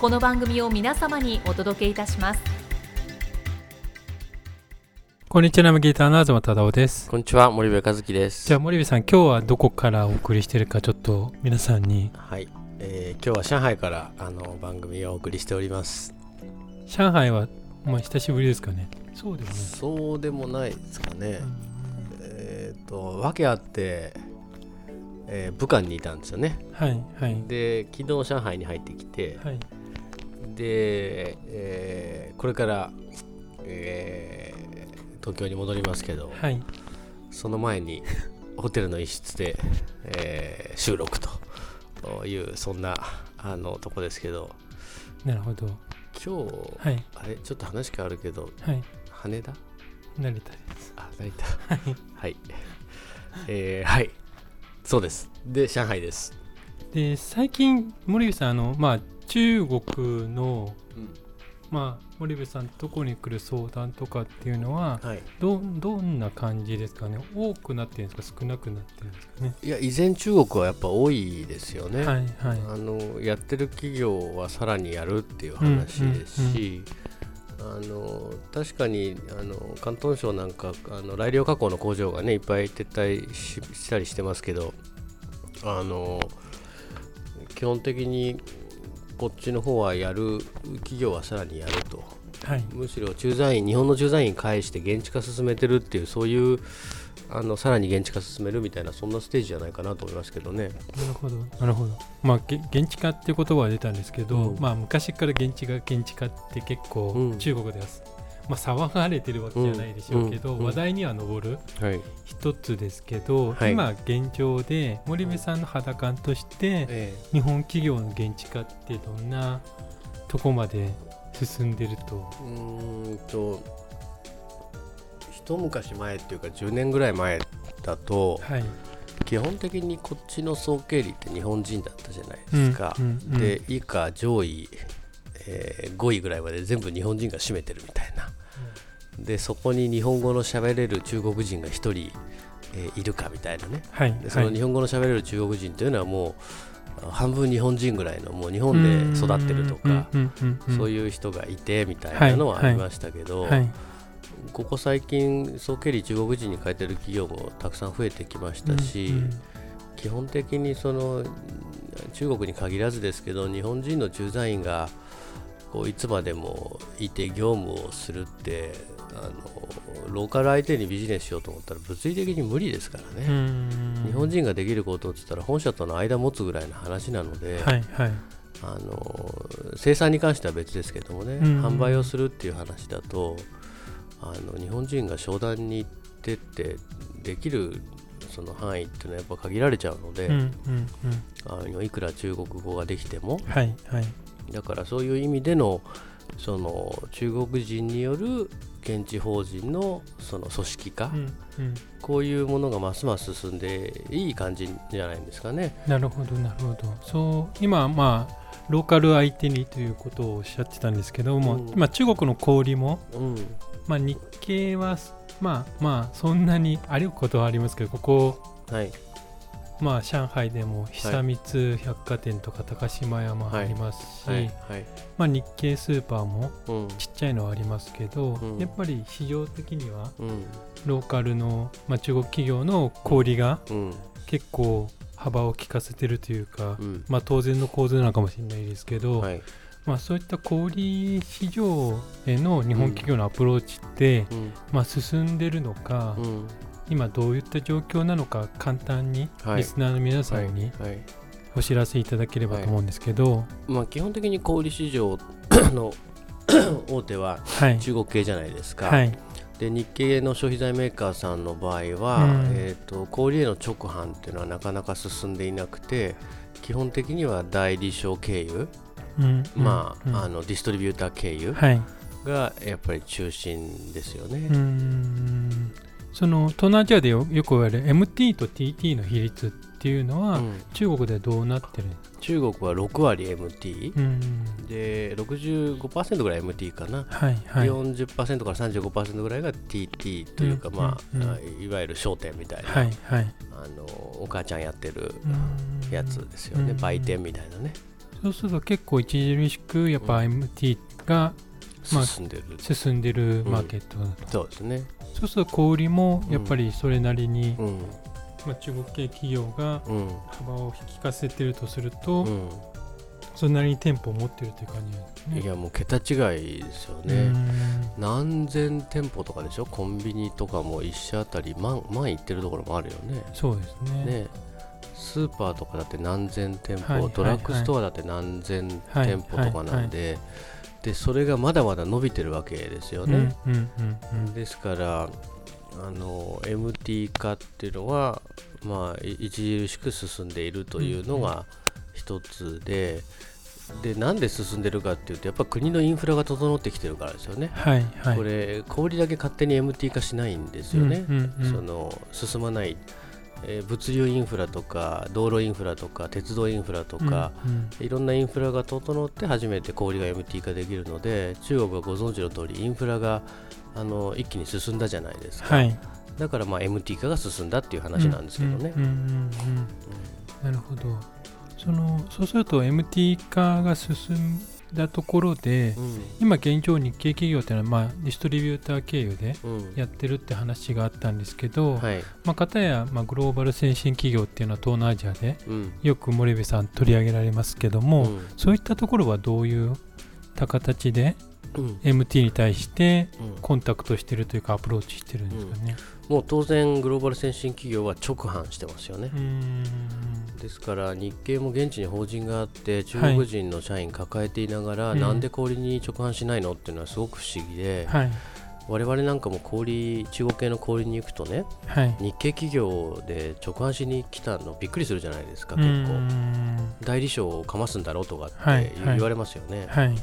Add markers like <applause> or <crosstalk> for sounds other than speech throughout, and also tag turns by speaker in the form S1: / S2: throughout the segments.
S1: この番組を皆様にお届けいたします
S2: こんにちは、ナビゲーターの東忠夫です。
S3: こんにちは、森部和樹です。
S2: じゃあ、森部さん、今日はどこからお送りしてるか、ちょっと皆さんに。
S3: はい、えー今日は上海からあの番組をお送りしております。
S2: 上海は、まあ、久しぶりですかね。そうですね。
S3: そうでもないですかね。えっ、と、訳あって、えー武漢にいたんですよね。
S2: はい、はい。
S3: で、昨日上海に入ってきて、
S2: はい、
S3: で、えーこれから、えー東京に戻りますけど、
S2: はい。
S3: その前に <laughs> ホテルの一室で、えー収録という、そんなあのとこですけど、
S2: なるほど。
S3: 今日、
S2: はい、
S3: あれちょっと話変わるけど
S2: はい。
S3: 羽田？
S2: 成田です。
S3: あ成田はいえー、はいそうですで上海です、
S2: で、最近、森部さん、あの、まあ、中国の、まあ、森部さんとこに来る相談とかっていうのは、
S3: はい。
S2: どどんな感じですかね？多くなってるんですか？少なくなってるんですかね？
S3: いや依然中国はやっぱ多いですよね、
S2: はいはい。
S3: あのやってる企業はさらにやるっていう話ですし、あの確かにあの広東省なんかあの来量加工の工場がねいっぱい撤退ししたりしてますけどあの基本的にこっちの方はやる企業はさらにやると。
S2: はい。
S3: むしろ駐在員日本の駐在員返して現地化進めてるっていうそういうあのさらに現地化進めるみたいなそんなステージじゃないかなと思いますけどね。
S2: なるほど。なるほど。まあげ現地化っていう言葉は出たんですけど、
S3: うん。
S2: まあ昔から現地化現地化って結構
S3: うん。
S2: 中国では、まあ、騒がれてるわけじゃないでしょうけど、
S3: うんうん
S2: 話題には上る。
S3: はい。
S2: 一つですけど、
S3: はい。
S2: 今現状で森部さんの肌感として
S3: え
S2: 日本企業の現地化ってどんなとこまで進んでると？
S3: えうーんと一昔前っていうか10年ぐらい前だと
S2: はい。
S3: 基本的にこっちの総経理って日本人だったじゃないですか。
S2: うんうんうん
S3: で以下上位、えー5位ぐらいまで全部日本人が占めてるみたいな。でそこに日本語の喋れる中国人が1人、えーいるかみたいなね。
S2: はい
S3: でその日本語の喋れる中国人というのはもう半分日本人ぐらいのもう日本で育ってるとかそう
S2: い
S3: いう人がいてみたいなのはありましたけど、
S2: はい
S3: ここ最近総経理中国人に変えてる企業もたくさん増えてきましたし、
S2: うんうん。
S3: 基本的にその中国に限らずですけど日本人の駐在員がこういつまでもいて業務をするってあのローカル相手にビジネスしようと思ったら物理的に無理ですから
S2: う
S3: ね、
S2: ん。
S3: 日本人ができることって言ったら本社との間持つぐらいの話なので、
S2: はいはい。
S3: あの生産に関しては別ですけどもね、
S2: うん。
S3: 販売をするっていう話だとあの日本人が商談に行ってってできるその範囲っていうのはやっぱ限られちゃうので、
S2: うんうんうん。
S3: あのいくら中国語ができても
S2: はいはい。
S3: だからそういう意味でのその中国人による現地法人のその組織化、
S2: うんうん。
S3: こういうものがますます進んでいい感じじゃないんですかね。
S2: なるほどなるほど。そう今まあローカル相手にということをおっしゃってたんですけども、
S3: うん。
S2: まあ、中国の小売も、
S3: うん。
S2: まあ、日系はまあまあそんなにあることはありますけどここ
S3: はい
S2: まあ上海でも久光百貨店とか高島屋もありますし、まあ、日系スーパーも
S3: うん。
S2: ちっちゃいのはありますけど、
S3: うん。
S2: やっぱり市場的には
S3: うん。
S2: ローカルの、まあ、中国企業の小売が
S3: うん。
S2: 結構幅を利かせてるというか、
S3: うん。
S2: まあ当然の構図なのかもしれないですけど、
S3: はい。
S2: ままあ、そういった小売市場への日本企業のアプローチって、
S3: うん。
S2: まあ、進んでるのか、
S3: うん
S2: 今どういった状況なのか簡単に
S3: はい。
S2: リスナーの皆さんに
S3: はい。
S2: お知らせいただければと思うんですけど、
S3: まあ、基本的に小売市場 <coughs> の <coughs> 大手は
S2: はい、
S3: 中国系じゃないですか、
S2: はい、
S3: で日系の消費財メーカーさんの場合は、
S2: うん。
S3: えー、と小売への直販っていうのはなかなか進んでいなくて基本的には代理商経由、
S2: うん。
S3: まあ
S2: うん。
S3: あのディストリビューター経由
S2: はい、
S3: がやっぱり中心ですよね。
S2: その東南アジアでよよく言われる MT と TT の比率っていうのは、
S3: うん。
S2: 中国でどうなってる
S3: 中国は6割 MT、
S2: うん。
S3: で65%ぐらい MT かな、
S2: はいはい。
S3: 40%から35%ぐらいが TT というか、
S2: うん
S3: まあ、
S2: うん。
S3: いわゆる商店みたいな、
S2: はいはい。
S3: あのお母ちゃんやってる
S2: うん。
S3: やつですよね、
S2: うん。
S3: 売店みたいなね。
S2: そうすると結構著しくやっぱ
S3: う
S2: MT がまあ
S3: 進んでる、
S2: 進んでるマーケットだと、
S3: そうですね、
S2: そうすると小売りもやっぱりそれなりに、
S3: うん。
S2: まあ、中国系企業が
S3: うん。
S2: 幅を引きかせてるとすると、
S3: うん。
S2: それなりに店舗を持ってるという感じですね。
S3: いやもう桁違いですよ
S2: う
S3: ね、
S2: ん。
S3: 何千店舗とかでしょ？コンビニとかも1社あたり万万いってるところもあるよね。
S2: そうですね。
S3: ね。スーパーとかだって何千店舗、
S2: はいはい
S3: ドラッグストアだって何千店舗とかなんで、でそれがまだまだ伸びてるわけですよね、ですからあの MT 化っていうのは、まあ、い著しく進んでいるというのが一つで、でなんで進んでるかっていうとやっぱ国のインフラが整ってきてるからですよね。
S2: はいはい。
S3: これ小売りだけ勝手に MT 化しないんですよね、その進まない、えー物流インフラとか道路インフラとか鉄道インフラとか、
S2: うんうん。
S3: いろんなインフラが整って初めて小売りが MT 化できるので中国はご存知の通りインフラがあの一気に進んだじゃないですか、
S2: はい。
S3: だからまあ MT 化が進んだっていう話なんですけどね。
S2: うんうんうんうんなるほど。そのそうすると MT 化が進んだところで
S3: うん。
S2: 今現状日系企業っていうのは、まあ、ディストリビューター経由で
S3: うん。
S2: やってるって話があったんですけど、
S3: はい。
S2: まあ、片や、まあ、グローバル先進企業っていうのは東南アジアで
S3: うん。
S2: よく森部さん取り上げられますけども、
S3: うん。
S2: そういったところはどういった形で
S3: うん。
S2: MT に対して
S3: うん。
S2: コンタクトしてるというかアプローチしてるんですかね。
S3: もう当然グローバル先進企業は直販してますよね。
S2: うーん
S3: ですから日系も現地に法人があって中国人の社員抱えていながら、
S2: うん。
S3: なんで小売りに直販しないのっていうのはすごく不思議で、
S2: はい。
S3: 我々なんかも小売中国系の小売に行くとね
S2: はい。
S3: 日系企業で直販しに来たのびっくりするじゃないですか
S2: う
S3: 結
S2: ー
S3: 構。
S2: ん
S3: 代理商をかますんだろうとかって
S2: はい。
S3: 言,、
S2: はい。
S3: われますよね。
S2: はい。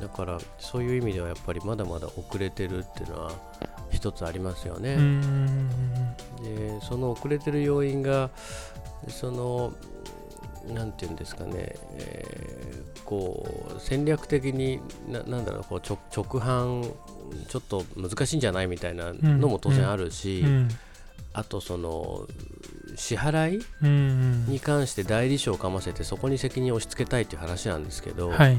S3: だからそういう意味ではやっぱりまだまだ遅れてるっていうのは一つありますよね、
S2: ん。
S3: でその遅れてる要因がそのなんていうんですかね、えーこう戦略的にななんだろうこう直直販ちょっと難しいんじゃないみたいなのも当然あるし、
S2: うん。
S3: あとその支払い
S2: うん。
S3: に関して代理商をかませてそこに責任を押し付けたいっていう話なんですけど、
S2: はい。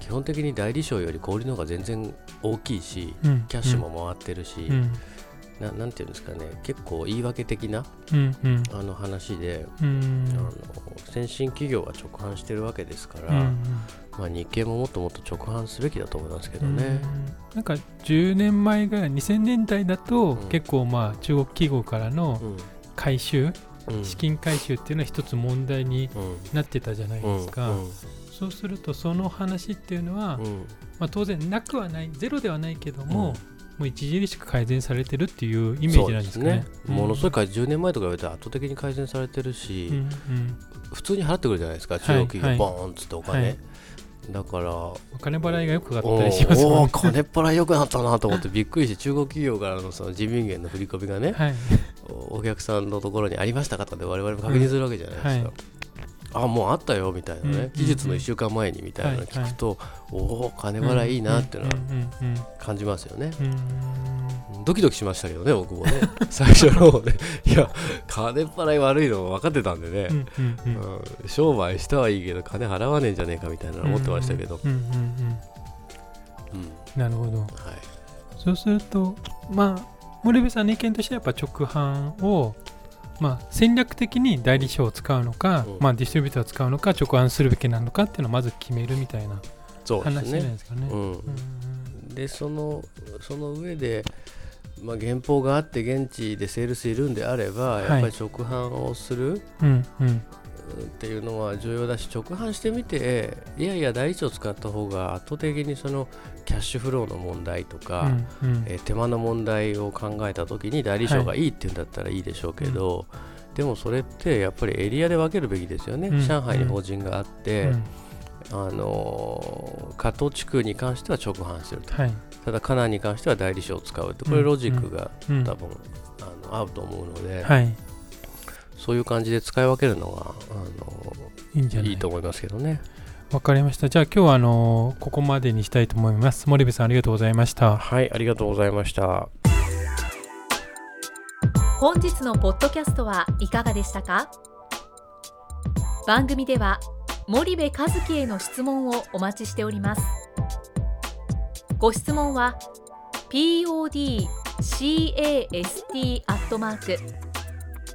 S3: 基本的に代理商より小売りの方が全然大きいし
S2: うん。
S3: キャッシュも回ってるし、
S2: うん
S3: ななんていうんですかね結構言い訳的な
S2: うんうん。
S3: あの話で、
S2: うん。
S3: あの先進企業が直販してるわけですから、
S2: うん
S3: まあ、日系ももっともっと直販すべきだと思いますけど
S2: うん。
S3: ね。
S2: なんか10年前ぐらい2000年代だと
S3: うん。
S2: 結構まあ中国企業からの
S3: うん。
S2: 回収
S3: うん。
S2: 資金回収っていうのは一つ問題に
S3: うん。
S2: なってたじゃない
S3: うん
S2: ですか。
S3: うん。
S2: そうするとその話っていうのは
S3: うん。
S2: まあ当然なくはないゼロではないけども
S3: うん
S2: もう著しく改善されてるっていうイメージなんですかね。
S3: そうものすごい改10年前とか言われて圧倒的に改善されてるし、
S2: うんうん。
S3: 普通に払ってくるじゃないですか、
S2: い
S3: 中国企業、
S2: はい。
S3: ボーンっつってお金。
S2: はい。
S3: だから、
S2: お金払いがよくかったりしますもんね。
S3: おー金っ払い良くなったなと思ってびっくりして、中国企業からのその人民元の振り込みがね、
S2: はい
S3: おお客さんのところにありましたかとかで我々も確認するわけじゃないですか。
S2: うんはい
S3: あもうあったよみたいなね、
S2: うん
S3: 技術の1週間前にみたいなの聞くと、おお金払いいいなっていうのは感じますよね、ドキドキしましたけどね僕もね。<laughs> 最初の方で。いや金払い悪いの分かってたんでね、商売したはいいけど金払わねえんじゃねえかみたいなの思ってましたけど、
S2: なるほど。
S3: はい。
S2: そうするとまあ森部さんの意見としてはやっぱ直販をまあ戦略的に代理商を使うのか、
S3: うん。
S2: まあディストリビューターを使うのか直販するべきなのかっていうのをまず決めるみたいな話してないですかね。
S3: うん、でそのその上で、まあ、原稿があって現地でセールスいるんであれば、やっぱり直販をする、うんうんっていうのは重要だし直販してみていやいや第一を使った方が圧倒的にそのキャッシュフローの問題とか、うんうん、え手間の問題を考えた時に代理商がいいっていうんだったらいいでしょうけど、はい、でもそれってやっぱりエリアで分けるべきですよね、うん、上海に法人があって、うん。あの加藤地区に関しては直販すると、はい、ただカナンに関しては代理商を使うと。これロジックが多分、うん、あの合うと思うので、はい、そういう感じで使い分けるのがあのいいんじゃない？いいと思いますけどね。
S2: わかりました。じゃあ今日はあのここまでにしたいと思います。森部さんありがとうございました。
S3: はい、ありがとうございました。
S1: 本日のポッドキャストはいかがでしたか？番組では森部和樹への質問をお待ちしておりますご質問は podcast アットマーク